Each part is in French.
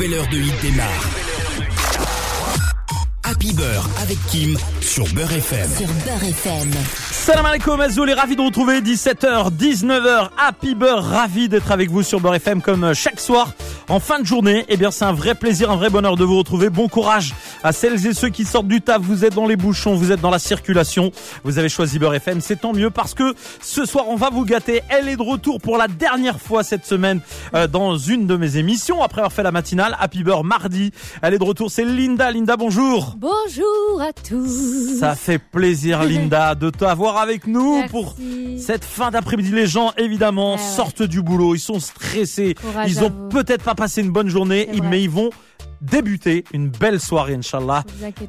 nouvelle heure de hit démarre. Happy Beurre avec Kim sur Beurre FM. Sur Beurre FM. Salam alaikum, Azoul est ravi de vous retrouver 17h, 19h, Happy Beurre, ravi d'être avec vous sur Beurre FM comme chaque soir en fin de journée. Eh bien, c'est un vrai plaisir, un vrai bonheur de vous retrouver. Bon courage à celles et ceux qui sortent du taf. Vous êtes dans les bouchons, vous êtes dans la circulation. Vous avez choisi Beurre FM, c'est tant mieux parce que ce soir, on va vous gâter. Elle est de retour pour la dernière fois cette semaine euh, dans une de mes émissions après avoir fait la matinale. Happy Beurre mardi. Elle est de retour, c'est Linda. Linda, bonjour. Bonjour à tous. Ça fait plaisir, Linda, de t'avoir avec nous Merci. pour cette fin d'après-midi. Les gens, évidemment, Ah ouais. sortent du boulot. Ils sont stressés. Courage ils ont peut-être pas passé une bonne journée, mais ils vont débuter une belle soirée, Inch'Allah,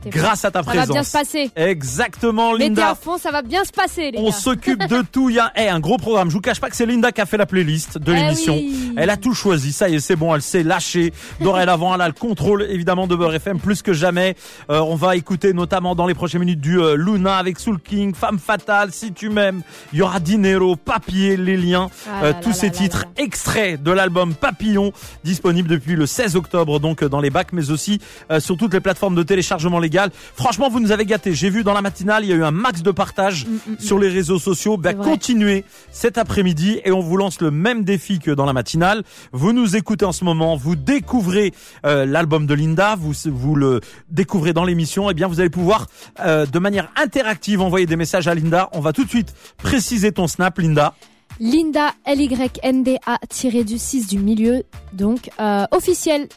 grâce à ta Ça présence. va bien se passer. Exactement, Mettez Linda. à fond, ça va bien se passer, les On s'occupe de tout. Il y a eh, un gros programme. Je vous cache pas que c'est Linda qui a fait la playlist de Eh l'émission. oui. Elle a tout choisi. Ça y est, c'est bon. Elle s'est lâchée. Dorénavant, elle a le contrôle évidemment de Beurre FM plus que jamais. Euh, on va écouter notamment dans les prochaines minutes du euh, Luna avec Soul King, Femme Fatale, Si tu m'aimes. Il y aura Dinero, Papier, Les Liens. Ah Euh, là tous là ces là titres extraits de l'album Papillon disponible depuis le 16 octobre donc euh, dans les mais aussi euh, sur toutes les plateformes de téléchargement légal. Franchement, vous nous avez gâtés. J'ai vu dans la matinale, il y a eu un max de partage sur les réseaux sociaux. Ben, Mm, continuez cet après-midi et on vous lance le même défi que dans la matinale. Vous nous écoutez en ce moment, vous découvrez euh, l'album de Linda, vous vous le découvrez dans l'émission. Et bien, vous allez pouvoir euh, de manière interactive envoyer des messages à Linda. On va tout de suite préciser ton snap, Linda. Linda L-Y-N-D-A tiré du 6 du milieu. Donc, euh, officiel.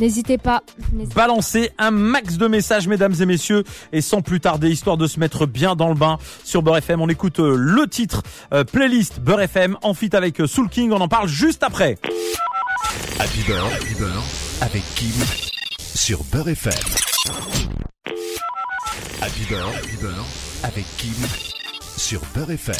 N'hésitez pas. N'hésitez- balancer un max de messages, mesdames et messieurs, et sans plus tarder, histoire de se mettre bien dans le bain sur Beurre FM, on écoute euh, le titre euh, playlist Beurre FM en fit avec Soul King, on en parle juste après. Happy Beurre, Happy Beurre avec Kim sur Beurre FM. Happy Beurre, Happy Beurre avec Kim sur Beurre FM.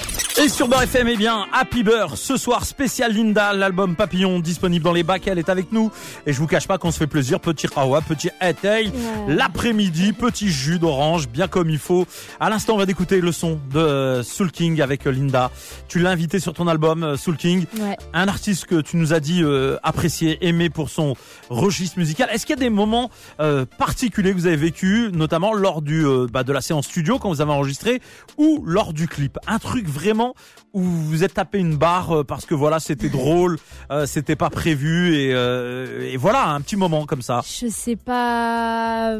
Et sur Beurre FM, eh bien, Happy Beurre, ce soir spécial Linda, l'album Papillon disponible dans les bacs, elle est avec nous, et je vous cache pas qu'on se fait plaisir, petit rawa, petit Ouais. l'après-midi, petit jus d'orange, bien comme il faut. À l'instant, on va d'écouter le son de Soul King avec Linda. Tu l'as invité sur ton album, euh, Soul King. Ouais. un artiste que tu nous as dit euh, apprécier, aimer pour son registre musical. Est-ce qu'il y a des moments euh, particuliers que vous avez vécu, notamment lors du euh, bah, de la séance studio quand vous avez enregistré, ou lors du clip Un truc vraiment où vous êtes tapé une barre euh, parce que voilà c'était drôle, euh, c'était pas prévu et, euh, et voilà un petit moment comme ça. Je sais pas.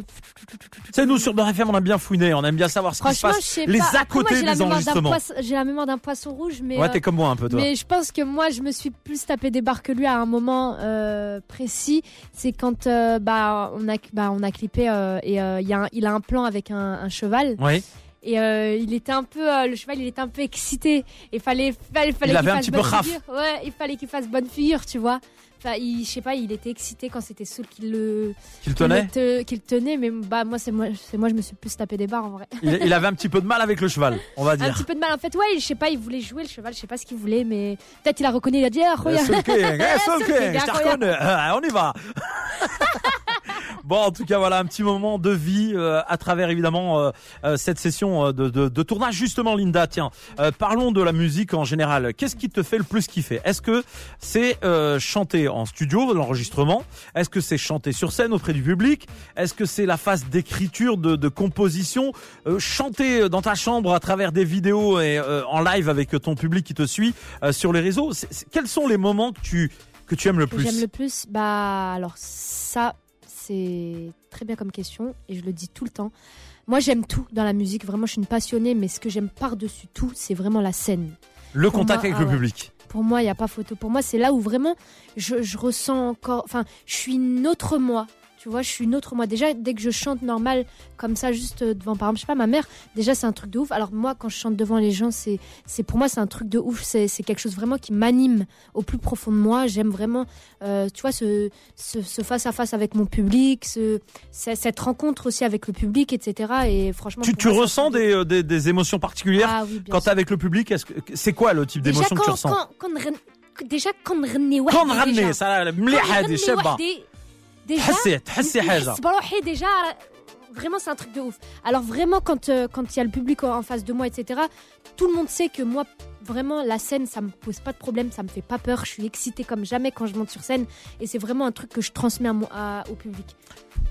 Sais nous sur Beurre FM on aime bien fouiner, on aime bien savoir ce qui se passe, les pas. à côté des enregistrements. J'ai la mémoire d'un poisson rouge, mais. Ouais t'es comme moi un peu toi. Mais je pense que moi, je me suis plus tapé des barres que lui à un moment euh, précis. C'est quand bah on a bah on a clippé et il a un- il a un plan avec un, un cheval Oui. Et euh, il était un peu euh, le cheval il était un peu excité. Il fallait fallait fallait Il qu'il un fasse petit bonne figure. Ouais, il fallait qu'il fasse bonne figure, tu vois. Enfin, il, je sais pas, il était excité quand c'était Soul qui le Qu'il le tenait. te- tenait, mais bah moi c'est moi c'est moi je me suis plus tapé des barres en vrai. Il, il avait un petit peu de mal avec le cheval, on va Un dire. petit peu de mal en fait. Ouais, je sais pas, il voulait jouer le cheval, je sais pas ce qu'il voulait, mais peut-être il a reconnu, il a dit ah, Eh. Soul King, eh, Soul King, je te reconnais. Ah, on y va. Bon, en tout cas, voilà un petit moment de vie euh, à travers évidemment euh, euh, cette session euh, de, de, de tournage. Justement, Linda, tiens, euh, parlons de la musique en général. Qu'est-ce qui te fait le plus kiffer? Est-ce que c'est euh, chanter en studio, l'enregistrement? Est-ce que c'est chanter sur scène auprès du public? Est-ce que c'est la phase d'écriture, de, de composition? Euh, Chanter dans ta chambre à travers des vidéos et euh, en live avec ton public qui te suit euh, sur les réseaux Quels sont les moments que tu que tu aimes le que plus? j'aime le plus? Bah alors ça c'est très bien comme question et je le dis tout le temps. Moi j'aime tout dans la musique, vraiment je suis une passionnée, mais ce que j'aime par-dessus tout c'est vraiment la scène. Le Pour contact moi, avec ah le ouais. public. Pour moi il n'y a pas photo. Pour moi c'est là où vraiment je, je ressens encore, enfin je suis une autre moi. Tu vois, je suis une autre moi. Déjà, dès que je chante normal, comme ça, juste euh, devant, par exemple, je sais pas, ma mère, déjà, c'est un truc de ouf. Alors, moi, quand je chante devant les gens, c'est, c'est pour moi, c'est un truc de ouf. C'est, c'est quelque chose vraiment qui m'anime au plus profond de moi. J'aime vraiment, euh, tu vois, ce, ce, ce face à face avec mon public, ce, ce- cette rencontre aussi avec le public, etc. Et franchement, Tu, pour tu moi, c'est un ressens truc de- des, euh, des, des émotions particulières Ah oui, bien quand t'es sûr. avec le public est-ce que- C'est quoi le type Déjà, d'émotion que tu quand- ressens quand- quand نغن- déjà quand نغني كون وحدي غني déjà. سا quand مليحه هذه نغني شابه وحدي déjà تحسي تحسي حاجه نحس بروحي déjà vraiment c'est un truc de ouf alors vraiment quand euh, quand il y a le public en face de moi etc tout le monde sait que moi vraiment la scène, ça me pose pas de problème, ça me fait pas peur. Je suis excitée comme jamais quand je monte sur scène, et c'est vraiment un truc que je transmets à mon- à- au public.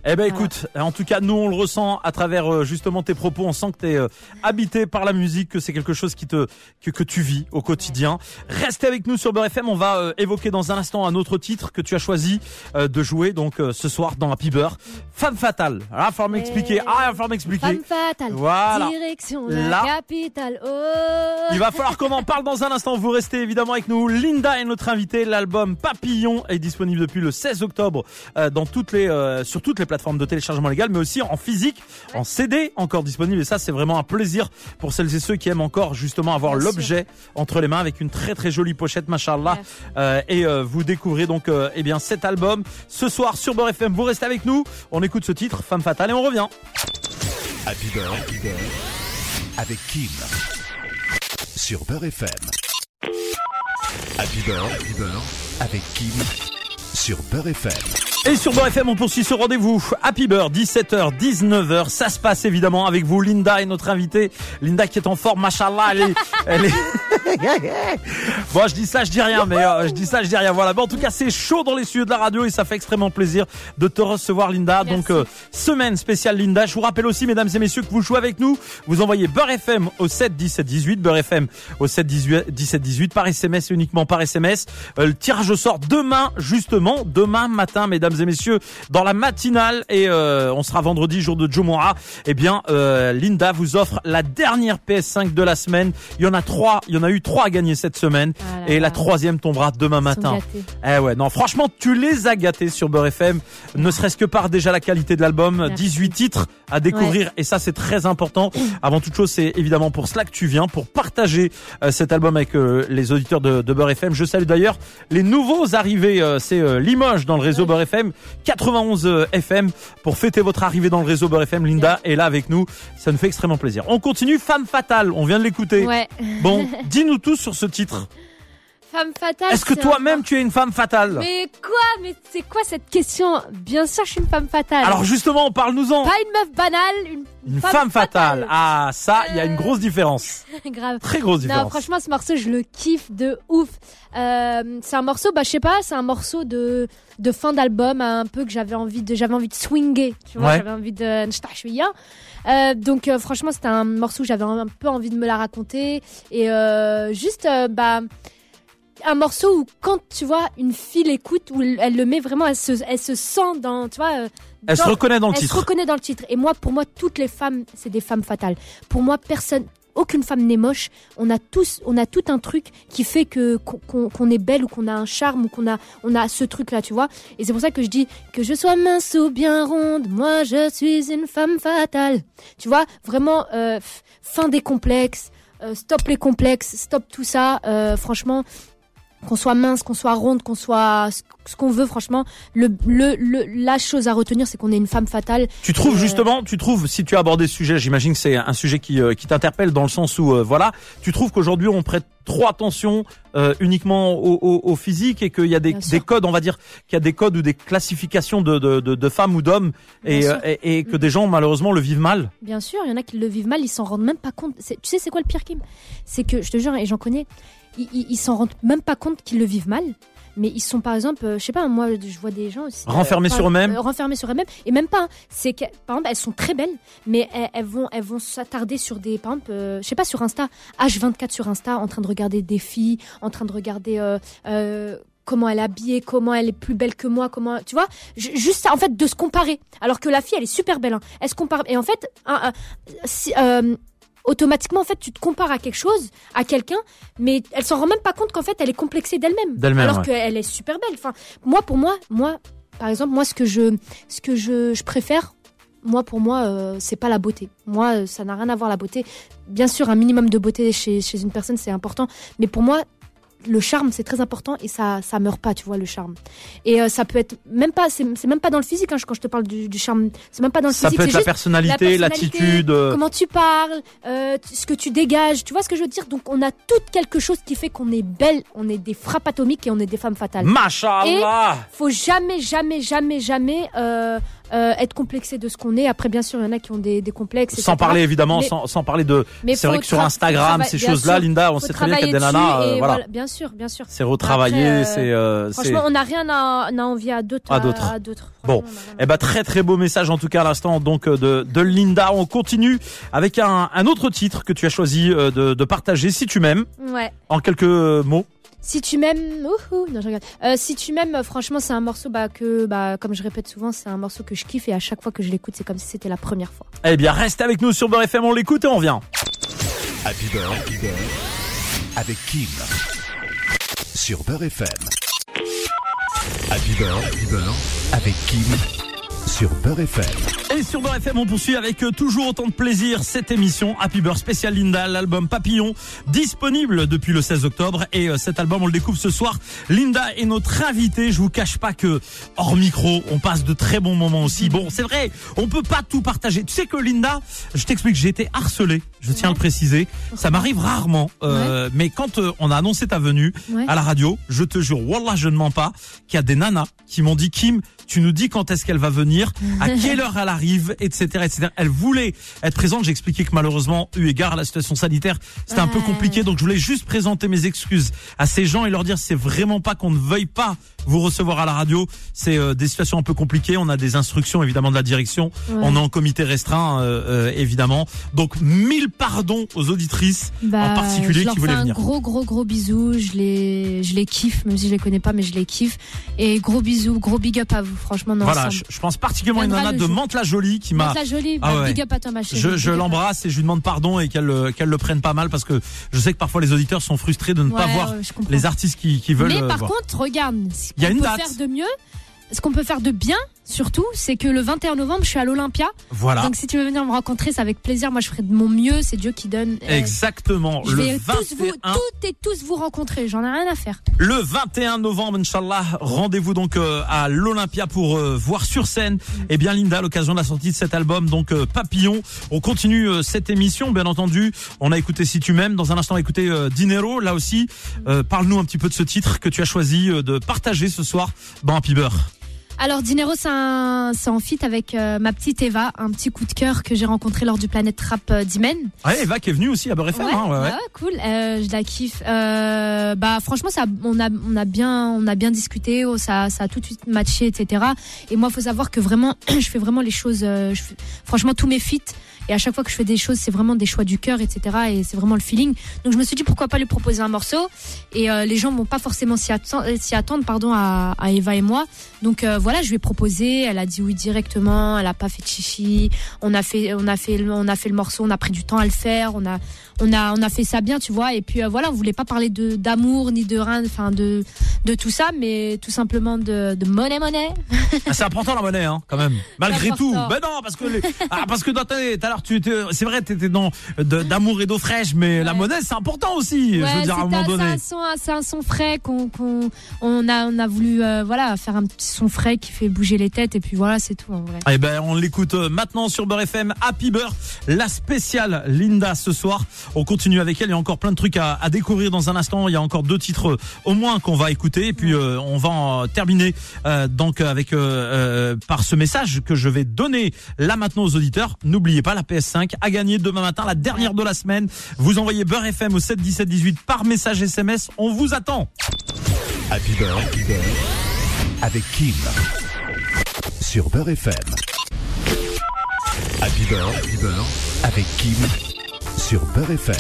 Eh ben Voilà. écoute, en tout cas nous on le ressent à travers euh, justement tes propos, on sent que tu es habité par la musique, que c'est quelque chose qui te que, que tu vis au quotidien. Restez avec nous sur Beurre FM, on va euh, évoquer dans un instant un autre titre que tu as choisi euh, de jouer donc euh, ce soir dans Happy Beurre, Femme fatale. Ah, faut m'expliquer. Ah, faut m'expliquer. Femme fatale, Voilà. direction la Là. capitale. Oh. Il va falloir qu'on en parle dans un instant. Vous restez évidemment avec nous. Linda est notre invitée. L'album Papillon est disponible depuis le 16 octobre euh, dans toutes les, euh, sur toutes les plateformes de téléchargement légal, mais aussi en physique, en CD encore disponible. Et ça, c'est vraiment un plaisir pour celles et ceux qui aiment encore justement avoir l'objet entre les mains avec une très très jolie pochette, machallah. Euh, et euh, vous découvrez donc euh, eh bien cet album ce soir sur Beurre FM. Vous restez avec nous. On écoute ce titre, Femme fatale, et on revient. Happy Beurre, Happy Beurre, avec Kim. Sur Beurre FM. Happy Beurre, Happy Beurre, avec Kim. Sur Beurre FM. Et sur Beurre FM, on poursuit ce rendez-vous. Happy Beurre, 17h, 19h. Ça se passe évidemment avec vous. Linda est notre invitée. Linda qui est en forme, machallah. Elle est, elle est... bon, je dis ça, je dis rien, mais euh, je dis ça, je dis rien. Voilà. Bon, en tout cas, c'est chaud dans les studios de la radio et ça fait extrêmement plaisir de te recevoir, Linda. Merci. Donc, euh, semaine spéciale Linda. Je vous rappelle aussi, mesdames et messieurs, que vous jouez avec nous. Vous envoyez Beurre FM au 7 17 18, Beurre FM au 7 18 17 18 par SMS et uniquement par SMS. Euh, le tirage au sort demain, justement, demain matin, mesdames et messieurs, dans la matinale et euh, on sera vendredi, jour de Jomora. Eh bien, euh, Linda vous offre la dernière PS5 de la semaine. Il y en a trois, il y en a eu trois à gagner cette semaine Ah et la troisième tombera demain matin. Eh ouais, non, franchement, tu les as gâtés sur Beurre FM, ne serait-ce que par déjà la qualité de l'album, Merci. 18 titres à découvrir et ça c'est très important. Avant toute chose, c'est évidemment pour cela que tu viens, pour partager euh, cet album avec les auditeurs de, de Beurre FM. Je salue d'ailleurs les nouveaux arrivés, euh, c'est euh, Limoges dans le réseau Beurre FM, 91 euh, FM pour fêter votre arrivée dans le réseau Beurre FM. Linda est là avec nous, ça nous fait extrêmement plaisir. On continue, Femme Fatale, on vient de l'écouter. Ouais. Bon, dis-nous tout sur ce titre. Femme fatale. Est-ce que toi-même tu es une femme fatale Mais quoi Mais c'est quoi cette question Bien sûr, je suis une femme fatale. Alors justement, parle-nous-en. pas une meuf banale, une, Une femme, fatale. Ah, ça, il y a une Euh. grosse différence. Grave. Très grosse Non, différence. franchement, ce morceau, je le kiffe de ouf. Euh, c'est un morceau, bah, je sais pas, c'est un morceau de, de fin d'album, un peu que j'avais envie de, j'avais envie de swinger, tu vois, Ouais. j'avais envie de, euh, donc, euh, franchement, c'était un morceau où j'avais un peu envie de me la raconter. Et, euh, juste, bah, un morceau où quand tu vois une fille l'écoute où elle, le met vraiment elle se, elle se sent dans tu vois euh, Elle se reconnaît dans le elle se titre. reconnaît dans le titre. Et moi, pour moi, toutes les femmes, c'est des femmes fatales. Pour moi, personne, aucune femme n'est moche. On a tous, on a tout un truc qui fait que qu'on- est belle ou qu'on a un charme ou qu'on a, on a ce truc-là, tu vois. Et c'est pour ça que je dis que je sois mince ou bien ronde, moi je suis une femme fatale. Tu vois, vraiment, euh, fin des complexes. euh, stop les complexes, stop tout ça. euh, franchement, qu'on soit mince, qu'on soit ronde, qu'on soit ce qu'on veut, franchement, le, le, le, la chose à retenir, c'est qu'on est une femme fatale. Tu trouves Euh, justement, tu trouves, si tu as abordé ce sujet, j'imagine que c'est un sujet qui, euh, qui t'interpelle dans le sens où, euh, voilà, tu trouves qu'aujourd'hui on prête trop attention uniquement au, au, au physique et qu'il y a des, codes, on va dire, qu'il y a des codes ou des classifications de, de, de, de femmes ou d'hommes et, que des gens malheureusement le vivent mal. Bien sûr, il y en a qui le vivent mal, ils s'en rendent même pas compte. Tu sais, c'est quoi le pire, Kim C'est que, je te jure, et j'en connais, ils- s'en rendent même pas compte qu'ils le vivent mal. Mais ils sont par exemple, euh, je sais pas, moi je vois des gens aussi. Renfermés par- sur eux-mêmes. euh, renfermés sur eux-mêmes. Et même pas, hein. c'est que, par exemple, elles sont très belles, mais elles, elles vont elles vont s'attarder sur des, par exemple, euh, je sais pas, sur Insta, H24 sur Insta, en train de regarder des filles, en train de regarder. euh, euh, Comment elle est habillée, comment elle est plus belle que moi, comment tu vois, Ju- juste ça, en fait de se comparer. Alors que la fille elle est super belle, hein. elle se compare et en fait un- un- si, euh, automatiquement en fait tu te compares à quelque chose, à quelqu'un, mais elle s'en rend même pas compte qu'en fait elle est complexée d'elle-même. D'elle-même, Alors ouais. qu'elle est super belle. Enfin, moi pour moi, moi par exemple, moi ce que je ce que je, je préfère moi, pour moi, euh, c'est pas la beauté. Moi, euh, ça n'a rien à voir la beauté. Bien sûr, un minimum de beauté chez, chez une personne, c'est important. Mais pour moi, le charme, c'est très important et ça, ça meurt pas, tu vois, le charme. Et euh, ça peut être même pas, c'est même pas dans le physique hein, quand je te parle du, du charme. C'est même pas dans le Ça physique. peut c'est être la personnalité, la l'attitude. euh, comment tu parles, euh, ce que tu dégages. Tu vois ce que je veux dire? Donc, on a tout quelque chose qui fait qu'on est belle, on est des frappes atomiques et on est des femmes fatales Machallah faut jamais, jamais, jamais, jamais euh, euh, être complexé de ce qu'on est. Après, bien sûr, il y en a qui ont des, des complexes. Sans etc. parler évidemment, Mais- sans, sans parler de. Mais C'est vrai que sur Instagram, ces choses-là, Linda, on sait très bien qu'il y a des nanas. euh, voilà. Bien sûr, bien sûr. C'est retravaillé, euh, c'est. euh, c'est- Franchement, on n'a rien à, à envier à d'autres. À d'autres. Bon. Eh ben très très beau message en tout cas à l'instant donc euh, de, de Linda. On continue avec un, un autre titre que tu as choisi de, de partager si tu m'aimes Ouais. en quelques mots. Si tu m'aimes, ouhou, non je regarde. Euh, si tu m'aimes, franchement, c'est un morceau bah, que, bah, comme je répète souvent, c'est un morceau que je kiffe et à chaque fois que je l'écoute, c'est comme si c'était la première fois. Eh bien reste avec nous sur Beurre FM, on l'écoute et on vient. Happy Beurre, Happy Beurre, avec Kim. Sur Beurre FM. Happy Beurre, Happy Beurre, avec Kim. Sur Beurre FM. Et sur Beurre FM, on poursuit avec euh, toujours autant de plaisir cette émission Happy Beurre spécial Linda, l'album Papillon, disponible depuis le 16 octobre. Et euh, cet album, on le découvre ce soir. Linda est notre invitée. Je vous cache pas que hors micro, on passe de très bons moments aussi. Bon, c'est vrai, on peut pas tout partager. Tu sais que Linda, je t'explique, j'ai été harcelé. Je tiens à le préciser. Ça m'arrive rarement, euh, mais quand euh, on a annoncé ta venue Ouais. à la radio, je te jure, wallah, je ne mens pas, qu'il y a des nanas qui m'ont dit Kim, tu nous dis quand est-ce qu'elle va venir, à quelle heure elle arrive, etc., etc. Elle voulait être présente. J'ai expliqué que malheureusement, eu égard à la situation sanitaire, c'était un peu compliqué. Donc je voulais juste présenter mes excuses à ces gens et leur dire c'est vraiment pas qu'on ne veuille pas vous recevoir à la radio. C'est euh, des situations un peu compliquées. On a des instructions évidemment de la direction. Ouais. On est en comité restreint euh, euh, évidemment. Donc mille pardons aux auditrices en particulier Bah, je leur qui voulaient venir. un gros, gros, gros bisou. Je les, je les kiffe, même si je les connais pas, mais je les kiffe. Et gros bisous, gros big up à vous, franchement, non, Voilà, je, je pense particulièrement à une nana de. Mantes-la-Jolie qui m'a la jolie, Ah ouais. big up à toi, ma chérie. Je, je l'embrasse et je lui demande pardon et qu'elle le- qu'elle le prenne pas mal parce que je sais que parfois les auditeurs sont frustrés de ne pas voir les artistes qui, qui veulent Mais euh, par voir. contre, regarde, ce Il y a qu'on une peut date. faire de mieux, ce qu'on peut faire de bien, surtout, c'est que le 21 novembre, je suis à l'Olympia. Voilà. Donc si tu veux venir me rencontrer, c'est avec plaisir. Moi, je ferai de mon mieux. C'est Dieu qui donne. Euh, Exactement. Je Le vais tous vous, 21, toutes et tous vous rencontrer. J'en ai rien à faire. le 21 novembre, Inch'Allah, rendez-vous donc euh, à l'Olympia pour euh, voir sur scène. Eh bien, Linda, à l'occasion de la sortie de cet album, donc euh, Papillon. On continue cette émission, bien entendu. On a écouté Si tu m'aimes. Dans un instant, on euh, Dinero. Là aussi, parle-nous un petit peu de ce titre que tu as choisi de partager ce soir dans Happy Beurre. Alors Dinero, c'est en fit avec euh, ma petite Eva, un petit coup de cœur que j'ai rencontré lors du Planète Rap euh, d'Imen. Ouais, Eva qui est venue aussi à Beurre FM. Ouais, hein, ouais, ouais. ouais, cool. Euh, je la kiffe. Euh, bah franchement, ça, on a, on a bien, on a bien discuté. oh, ça, ça a tout de suite matché, etc. Et moi, faut savoir que vraiment, je fais vraiment les choses. je fais- franchement, tous mes feats. Et à chaque fois que je fais des choses, c'est vraiment des choix du cœur, etc. Et c'est vraiment le feeling. Donc je me suis dit pourquoi pas lui proposer un morceau. Et euh, les gens vont pas forcément s'y attendre, s'y attendre, pardon, à, à Eva et moi. Donc euh, voilà, je lui ai proposé. Elle a dit oui directement. Elle a pas fait de chichi. On a fait, on a fait, on a fait le morceau. On a pris du temps à le faire. On a, on a, on a fait ça bien, tu vois. Et puis euh, voilà, on voulait pas parler de d'amour ni de rien, enfin de de tout ça, mais tout simplement de, de monnaie monnaie. Ah, c'est important la monnaie, hein, quand même. Malgré tout. Ben non, parce que les- ah, parce que dans tout à l'heure, tu étais- c'est vrai, t'étais dans de- d'amour et d'eau fraîche, mais la monnaie c'est important aussi. je veux dire à un moment donné. c'est un son, c'est un son frais qu'on, qu'on- on a, on a voulu, euh, voilà, faire un petit son frais qui fait bouger les têtes et puis voilà, c'est tout en vrai. Eh ben, on l'écoute euh, maintenant sur Beurre FM, Happy Beurre, la spéciale Linda ce soir. On continue avec elle. Il y a encore plein de trucs à, à découvrir dans un instant. Il y a encore deux titres euh, au moins qu'on va écouter. Et puis euh, on va en terminer euh, donc avec euh, euh, par ce message que je vais donner là maintenant aux auditeurs. N'oubliez pas la PS5 à gagner demain matin, la dernière de la semaine. Vous envoyez Beurre FM au 7 17 18 par message SMS. On vous attend. Happy Beurre, Happy Beurre, avec Kim. Sur Beurre FM. Happy Beurre, Happy Beurre, avec Kim. Sur Beurre FM.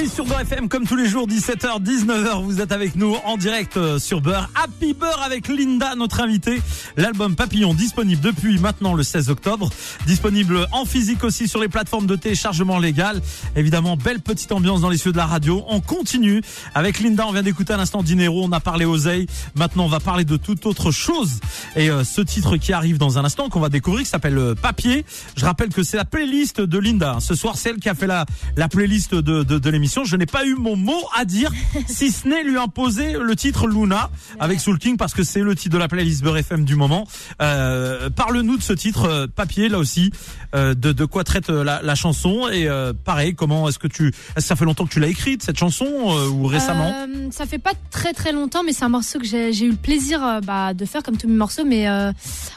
Et sur Beurre FM, comme tous les jours, 17h, 19h, vous êtes avec nous en direct euh, sur Beurre. Happy Beurre avec Linda, notre invitée. L'album Papillon disponible depuis maintenant le 16 octobre. Disponible en physique aussi sur les plateformes de téléchargement légal. Évidemment, belle petite ambiance dans les cieux de la radio. On continue avec Linda. On vient d'écouter à l'instant Dinero. On a parlé oseille. Maintenant, on va parler de toute autre chose. Et euh, ce titre qui arrive dans un instant, qu'on va découvrir, qui s'appelle euh, Papier. Je rappelle que c'est la playlist de Linda. Ce soir, c'est elle qui a fait la, la playlist de, de, de l'émission. Je n'ai pas eu mon mot à dire, si ce n'est lui imposer le titre Luna avec Soul King parce que c'est le titre de la playlist Beurre FM du moment. Euh, Parle-nous de ce titre euh, Papier là aussi, euh, de, de quoi traite euh, la, la chanson et euh, pareil, comment est-ce que tu, est-ce que ça fait longtemps que tu l'as écrite cette chanson euh, ou récemment Euh, Ça fait pas très très longtemps, mais c'est un morceau que j'ai j'ai eu le plaisir bah, de faire comme tous mes morceaux, mais euh,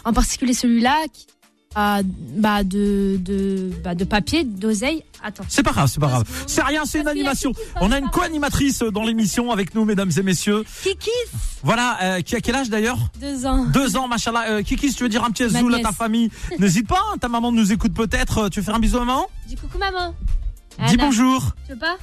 en particulier celui-là. qui- bah, de, de, bah, de papier, d'oseille. Attends. C'est pas grave, c'est pas grave. C'est rien, c'est une animation. On a une co-animatrice dans l'émission avec nous, mesdames et messieurs. Kiki, Voilà, euh, qui a quel âge d'ailleurs deux ans. Deux ans, machallah. Euh, Kiki, si tu veux dire un petit zoul à ta famille, n'hésite pas. hein, ta maman nous écoute peut-être. Euh, Tu veux faire un bisou à maman Dis coucou maman. Dis Anna, bonjour. Tu veux pas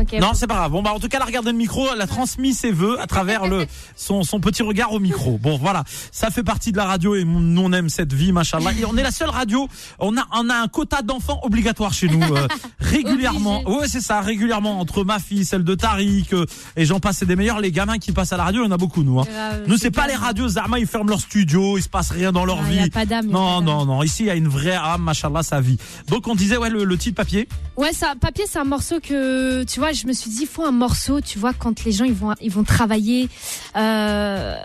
Ok. Non, c'est pas grave. Bon, bah, en tout cas, elle a regardé le micro, elle a transmis ses vœux à travers le, son, son petit regard au micro. Bon, voilà. Ça fait partie de la radio et nous, on aime cette vie, machallah. Et on est la seule radio, on a, on a un quota d'enfants obligatoire chez nous, euh, régulièrement. Obligé. Ouais, c'est ça, régulièrement. Entre ma fille, celle de Tariq, euh, et j'en passe, c'est des meilleurs. Les gamins qui passent à la radio, il y en a beaucoup, nous, hein. Grave, Nous, c'est pas grave. les radios Zama, ils ferment leur studio, il se passe rien dans leur y a vie. pas d'âme, y a Non, pas d'âme. non, non. Ici, il y a une vraie âme, machallah, sa vie. Donc, on disait, ouais, le, le titre papier. Ouais, ça, papier, c'est un morceau que, tu je me suis dit, il faut un morceau, tu vois, quand les gens ils vont, ils vont travailler, euh,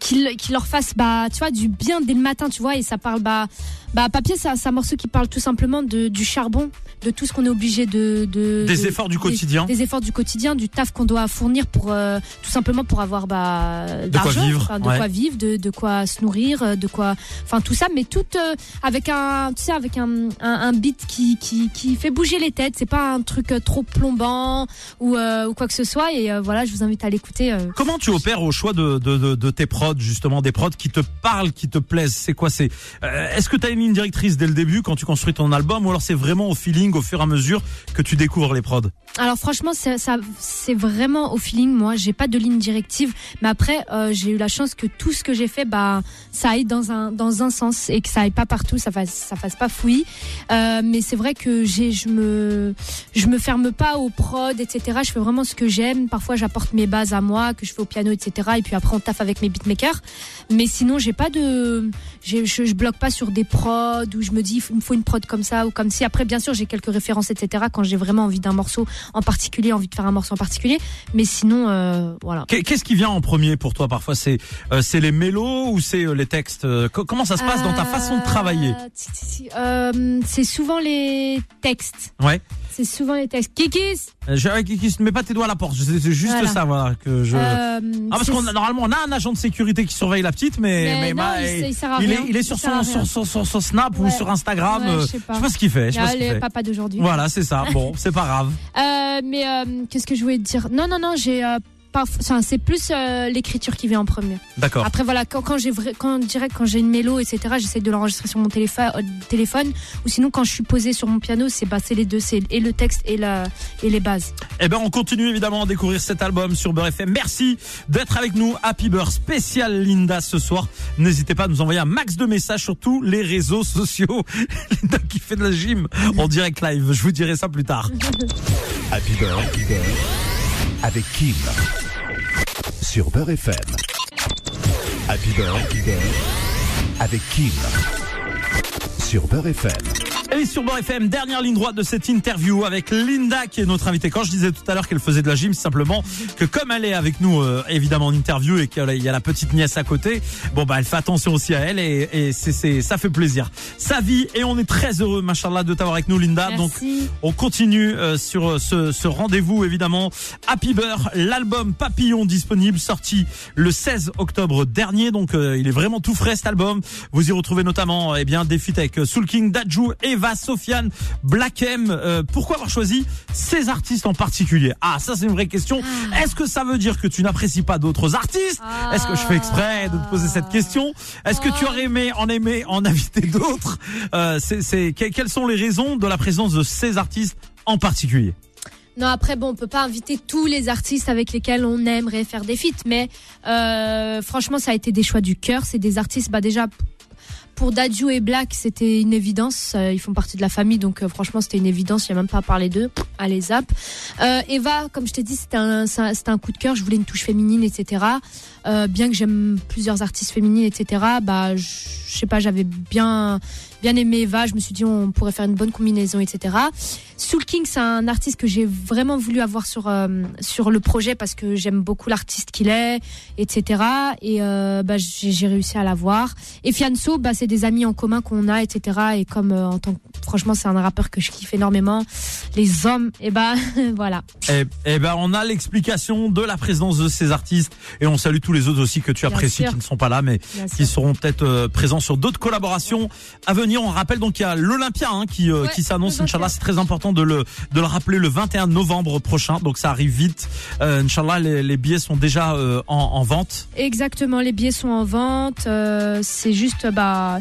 qu'il qu'il leur fasse, bah, tu vois, du bien dès le matin, tu vois, et ça parle, bah, bah, papier, c'est un, morceau qui parle tout simplement de, du charbon, de tout ce qu'on est obligé de, de Des de- efforts du quotidien. des efforts du quotidien, du taf qu'on doit fournir pour euh, tout simplement pour avoir bah De quoi vivre, enfin, de ouais. quoi vivre, de, de quoi se nourrir, euh, de quoi, enfin tout ça, mais tout euh, avec un, tu sais, avec un, un, un beat qui, qui qui fait bouger les têtes. C'est pas un truc trop plombant ou euh, ou quoi que ce soit. Et voilà, je vous invite à l'écouter. Comment tu opères au choix de, de, tes prods, justement, des prods qui te parlent, qui te plaisent? C'est quoi? C'est Est-ce que tu as une ligne directrice dès le début quand tu construis ton album ou alors c'est vraiment au feeling, au fur et à mesure que tu découvres les prods? Alors franchement, c'est vraiment au feeling. Moi, j'ai pas de ligne directive, mais après, euh, j'ai eu la chance que tout ce que j'ai fait, bah, ça aille dans un dans un sens et que ça aille pas partout, ça fasse ça fasse pas fouillis. Euh, mais c'est vrai que je me je me ferme pas aux prod, etc. Je fais vraiment ce que j'aime. Parfois, j'apporte mes bases à moi, que je fais au piano, etc. Et puis après, on taffe avec mes beatmakers. Mais sinon, j'ai pas de, je, je bloque pas sur des prods où je me dis il me faut une prod comme ça ou comme si. Après, bien sûr, j'ai quelques références, etc. Quand j'ai vraiment envie d'un morceau en particulier, envie de faire un morceau en particulier. Mais sinon, euh, voilà. Qu'est- Qu'est-ce qui vient en premier pour toi Parfois, c'est euh, c'est les mélos ou c'est euh, les textes? Co- Comment ça se passe dans ta façon de travailler? C'est souvent les textes. Ouais. C'est souvent les textes. Kikis. Je- ouais, qui, qui se met pas tes doigts à la porte. C'est juste Voilà. ça, voilà, que je. Ah parce qu'on normalement on a un agent de sécurité qui surveille la petite, mais Mais non, bah, il- il sert à il est il est sur son sur, sur snap ou sur Instagram. Ouais, euh, je sais pas. ce qu'il fait. Je sais pas ce fait. papa d'aujourd'hui. Voilà, c'est ça. Bon, c'est pas grave. Euh, mais euh, qu'est-ce que je voulais te dire? Non, non, non, j'ai. Enfin, c'est plus euh, l'écriture qui vient en premier. D'accord. Après, voilà, quand, quand j'ai quand direct quand j'ai une mélo, etc. J'essaie de l'enregistrer sur mon téléphone, euh, téléphone. Ou sinon, quand je suis posée sur mon piano, c'est bah, c'est les deux, c'est et le texte et la et les bases. Eh ben, on continue évidemment à découvrir cet album sur Beurre FM. Merci d'être avec nous. Happy Beurre spécial Linda ce soir. N'hésitez pas à nous envoyer un max de messages sur tous les réseaux sociaux. Linda qui fait de la gym en direct live. Je vous dirai ça plus tard. Happy Beurre, Happy Beurre, avec Kim. Sur Beurre FM. Happy Beurre, avec Kim. Sur Beurre FM. Et sur Beurre FM, dernière ligne droite de cette interview avec Linda qui est notre invitée. Quand je disais tout à l'heure qu'elle faisait de la gym, simplement que comme elle est avec nous euh, évidemment en interview et qu'il y a la petite nièce à côté, bon bah elle fait attention aussi à elle et, et c'est, ça fait plaisir. Sa vie et on est très heureux, machallah, de t'avoir avec nous Linda. Donc on continue euh, sur ce, ce rendez-vous évidemment. Happy Beurre, l'album Papillon disponible, sorti le 16 octobre dernier. Donc euh, il est vraiment tout frais cet album. Vous y retrouvez notamment eh bien des feats avec euh, Soul King, Dajou, Eva, Sofiane, Black M. Euh, pourquoi avoir choisi ces artistes en particulier? Ah ça c'est une vraie question. Est-ce que ça veut dire que tu n'apprécies pas d'autres artistes? Est-ce que je fais exprès de te poser cette question? Est-ce que tu aurais aimé en aimer en inviter d'autres? Euh, c'est, c'est, que- Quelles sont les raisons de la présence de ces artistes en particulier? Non, après, bon, on peut pas inviter tous les artistes avec lesquels on aimerait faire des feats, mais euh, franchement, ça a été des choix du cœur. C'est des artistes, bah déjà. Pour Dadju et Black, c'était une évidence. Euh, ils font partie de la famille, donc euh, franchement, c'était une évidence. Il n'y a même pas à parler d'eux. Allez, zap. Euh, Eva, comme je t'ai dit, c'était un, coup de cœur. Je voulais une touche féminine, etc. Bien que j'aime plusieurs artistes féminines, etc. Bah, je sais pas, j'avais bien, bien aimé Eva. Je me suis dit, on pourrait faire une bonne combinaison, etc. Soul King, c'est un artiste que j'ai vraiment voulu avoir sur euh, sur le projet parce que j'aime beaucoup l'artiste qu'il est, etc. Et euh, bah, j'ai réussi à l'avoir. Et Fianso, bah, c'est des amis en commun qu'on a, etc. Et comme euh, en tant que, franchement, c'est un rappeur que je kiffe énormément. Les hommes, et ben voilà. Eh, eh ben, on a l'explication de la présence de ces artistes et on salue tous les autres aussi que tu Bien apprécies sûr. qui ne sont pas là mais Bien qui sûr. seront peut-être présents sur d'autres collaborations à venir. On rappelle donc il y a l'Olympia hein, qui euh, Ouais, qui s'annonce. Inch'Allah, 21. c'est très important de le de le rappeler le 21 novembre prochain. Donc ça arrive vite. Euh, Inch'Allah, les, les billets sont déjà euh, en, en vente. Exactement, les billets sont en vente. euh, c'est juste, bah,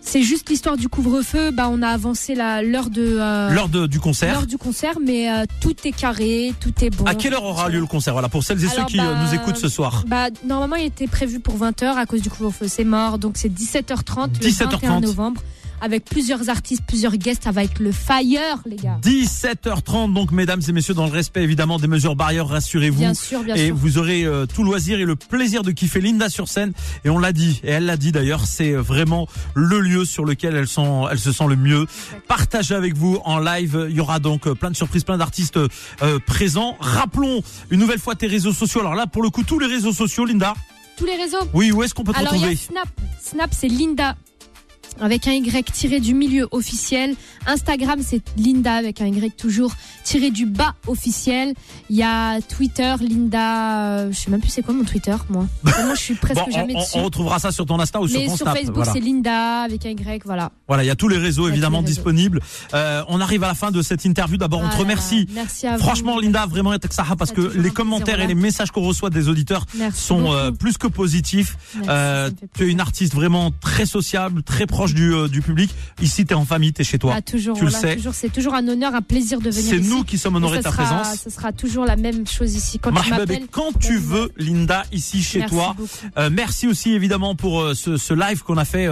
c'est juste l'histoire du couvre-feu. Bah, on a avancé la l'heure de euh, L'heure du concert. l'heure du concert, mais euh, tout est carré, tout est bon. À quelle heure aura lieu le concert? Voilà pour celles et ceux qui euh, bah, nous écoutent ce soir. Bah, normalement, il était prévu pour 20h à cause du couvre-feu. C'est mort. Donc, c'est 17h30 le 17h30. 21 novembre. Avec plusieurs artistes, plusieurs guests. Ça va être le fire, les gars. 17h30 donc mesdames et messieurs dans le respect évidemment des mesures barrières rassurez-vous Bien sûr, bien et sûr. vous aurez euh, tout loisir et le plaisir de kiffer Linda sur scène et on l'a dit et elle l'a dit d'ailleurs c'est vraiment le lieu sur lequel elle, se sent le mieux partagez avec vous en live il y aura donc euh, plein de surprises plein d'artistes euh, présents rappelons une nouvelle fois tes réseaux sociaux alors là pour le coup tous les réseaux sociaux Linda Tous les réseaux. oui où est-ce qu'on peut te Alors, il y a retrouver? Snap. Snap, c'est Linda. Avec un Y tiré du milieu officiel. Instagram, c'est Linda avec un Y toujours tiré du bas officiel. Il y a Twitter, Linda. euh, je sais même plus c'est quoi mon Twitter, moi. Moi, je suis presque Bon, jamais on- dessus. on retrouvera ça sur ton Insta ou sur Mais ton sur Snap Facebook, voilà. c'est Linda avec un Y, voilà. voilà il y a tous les réseaux évidemment tous les réseaux. disponibles Euh, on arrive à la fin de cette interview d'abord on te remercie Merci à vous. Franchement, Linda, vraiment, parce que les commentaires et les messages qu'on reçoit des auditeurs Merci sont euh, plus que positifs. Tu es une artiste vraiment très sociable, très proche du, euh, du public. Ici, tu es en famille, tu es chez toi. Ah, toujours, tu le sais. toujours, c'est toujours un honneur, un plaisir de venir C'est nous qui sommes honorés de ta sera- présence. Ce sera toujours la même chose ici. Quand tu Marhaba m'appelles. bek. quand tu veux, Linda, ici chez merci toi. Euh, merci aussi évidemment pour euh, ce, ce live qu'on a fait.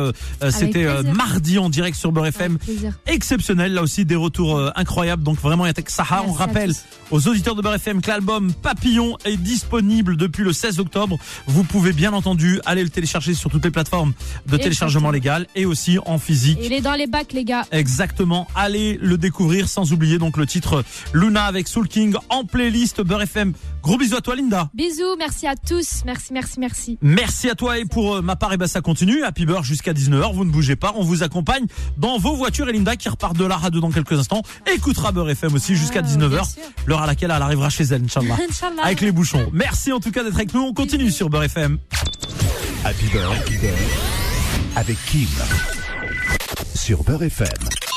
C'était mardi en direct sur Beurre FM. Exceptionnel, là aussi des retours incroyables. Donc vraiment, il y a Tech Saha. On rappelle aux auditeurs de Beurre FM que l'album Papillon est disponible depuis le 16 octobre. Vous pouvez bien entendu aller le télécharger sur toutes les plateformes de téléchargement légal et aussi en physique. Il est dans les bacs, les gars. Exactement. Allez le découvrir sans oublier donc le titre Luna avec Soul King en playlist Beurre FM. Gros bisous à toi Linda. Bisous, merci à tous. Merci, merci, merci. Merci à toi et pour euh, ma part, et ben ça continue. Happy Beurre jusqu'à 19h. Vous ne bougez pas. On vous accompagne dans vos voitures et Linda qui repart de la radio dans quelques instants écoutera Beurre FM aussi jusqu'à Ah, 19h. bien sûr. L'heure à laquelle elle arrivera chez elle, Inch'Allah. Inch'Allah. Avec les bouchons. Merci en tout cas d'être avec nous. On continue sur Beurre FM. Happy Beurre, Happy Beurre, avec Kim sur Beurre FM.